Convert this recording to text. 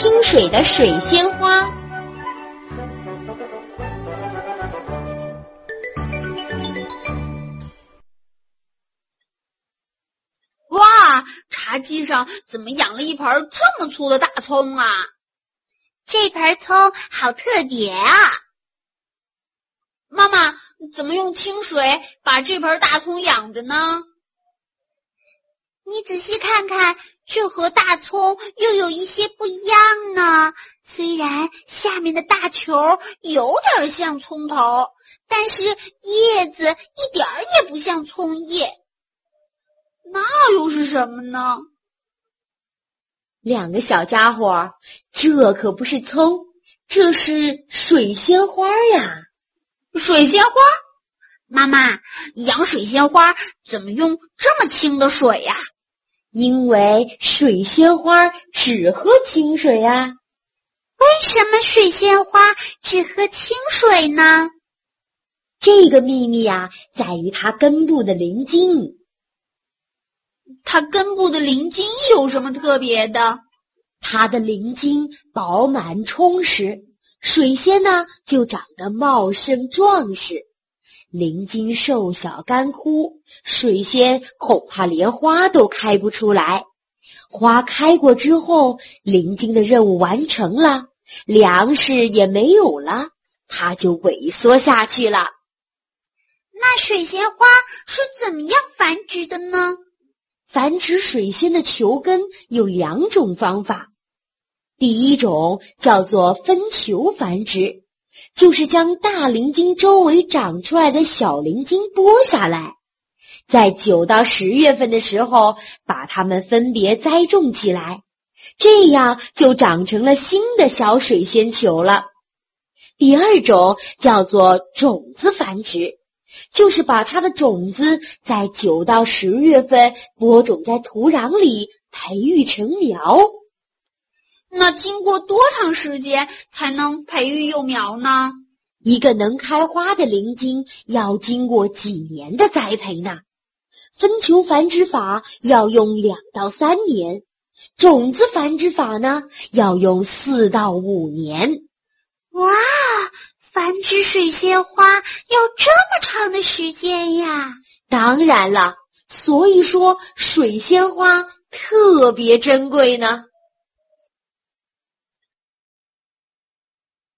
清水的水仙花。哇，茶几上怎么养了一盆这么粗的大葱啊？这盆葱好特别啊！妈妈，怎么用清水把这盆大葱养着呢？你仔细看看，这和大葱又有一些不一样呢。虽然下面的大球有点像葱头，但是叶子一点儿也不像葱叶。那又是什么呢？两个小家伙，这可不是葱，这是水仙花呀！水仙花，妈妈养水仙花怎么用这么清的水呀？因为水仙花只喝清水呀。为什么水仙花只喝清水呢？这个秘密啊，在于它根部的鳞茎。它根部的鳞茎有什么特别的？它的鳞茎饱满充实，水仙呢就长得茂盛壮实。鳞茎瘦小干枯，水仙恐怕连花都开不出来。花开过之后，鳞茎的任务完成了，粮食也没有了，它就萎缩下去了。那水仙花是怎么样繁殖的呢？繁殖水仙的球根有两种方法，第一种叫做分球繁殖。就是将大鳞茎周围长出来的小鳞茎剥下来，在九到十月份的时候，把它们分别栽种起来，这样就长成了新的小水仙球了。第二种叫做种子繁殖，就是把它的种子在九到十月份播种在土壤里，培育成苗。那经过多长时间才能培育幼苗呢？一个能开花的灵茎要经过几年的栽培呢？分球繁殖法要用两到三年，种子繁殖法呢要用四到五年。哇，繁殖水仙花要这么长的时间呀！当然了，所以说水仙花特别珍贵呢。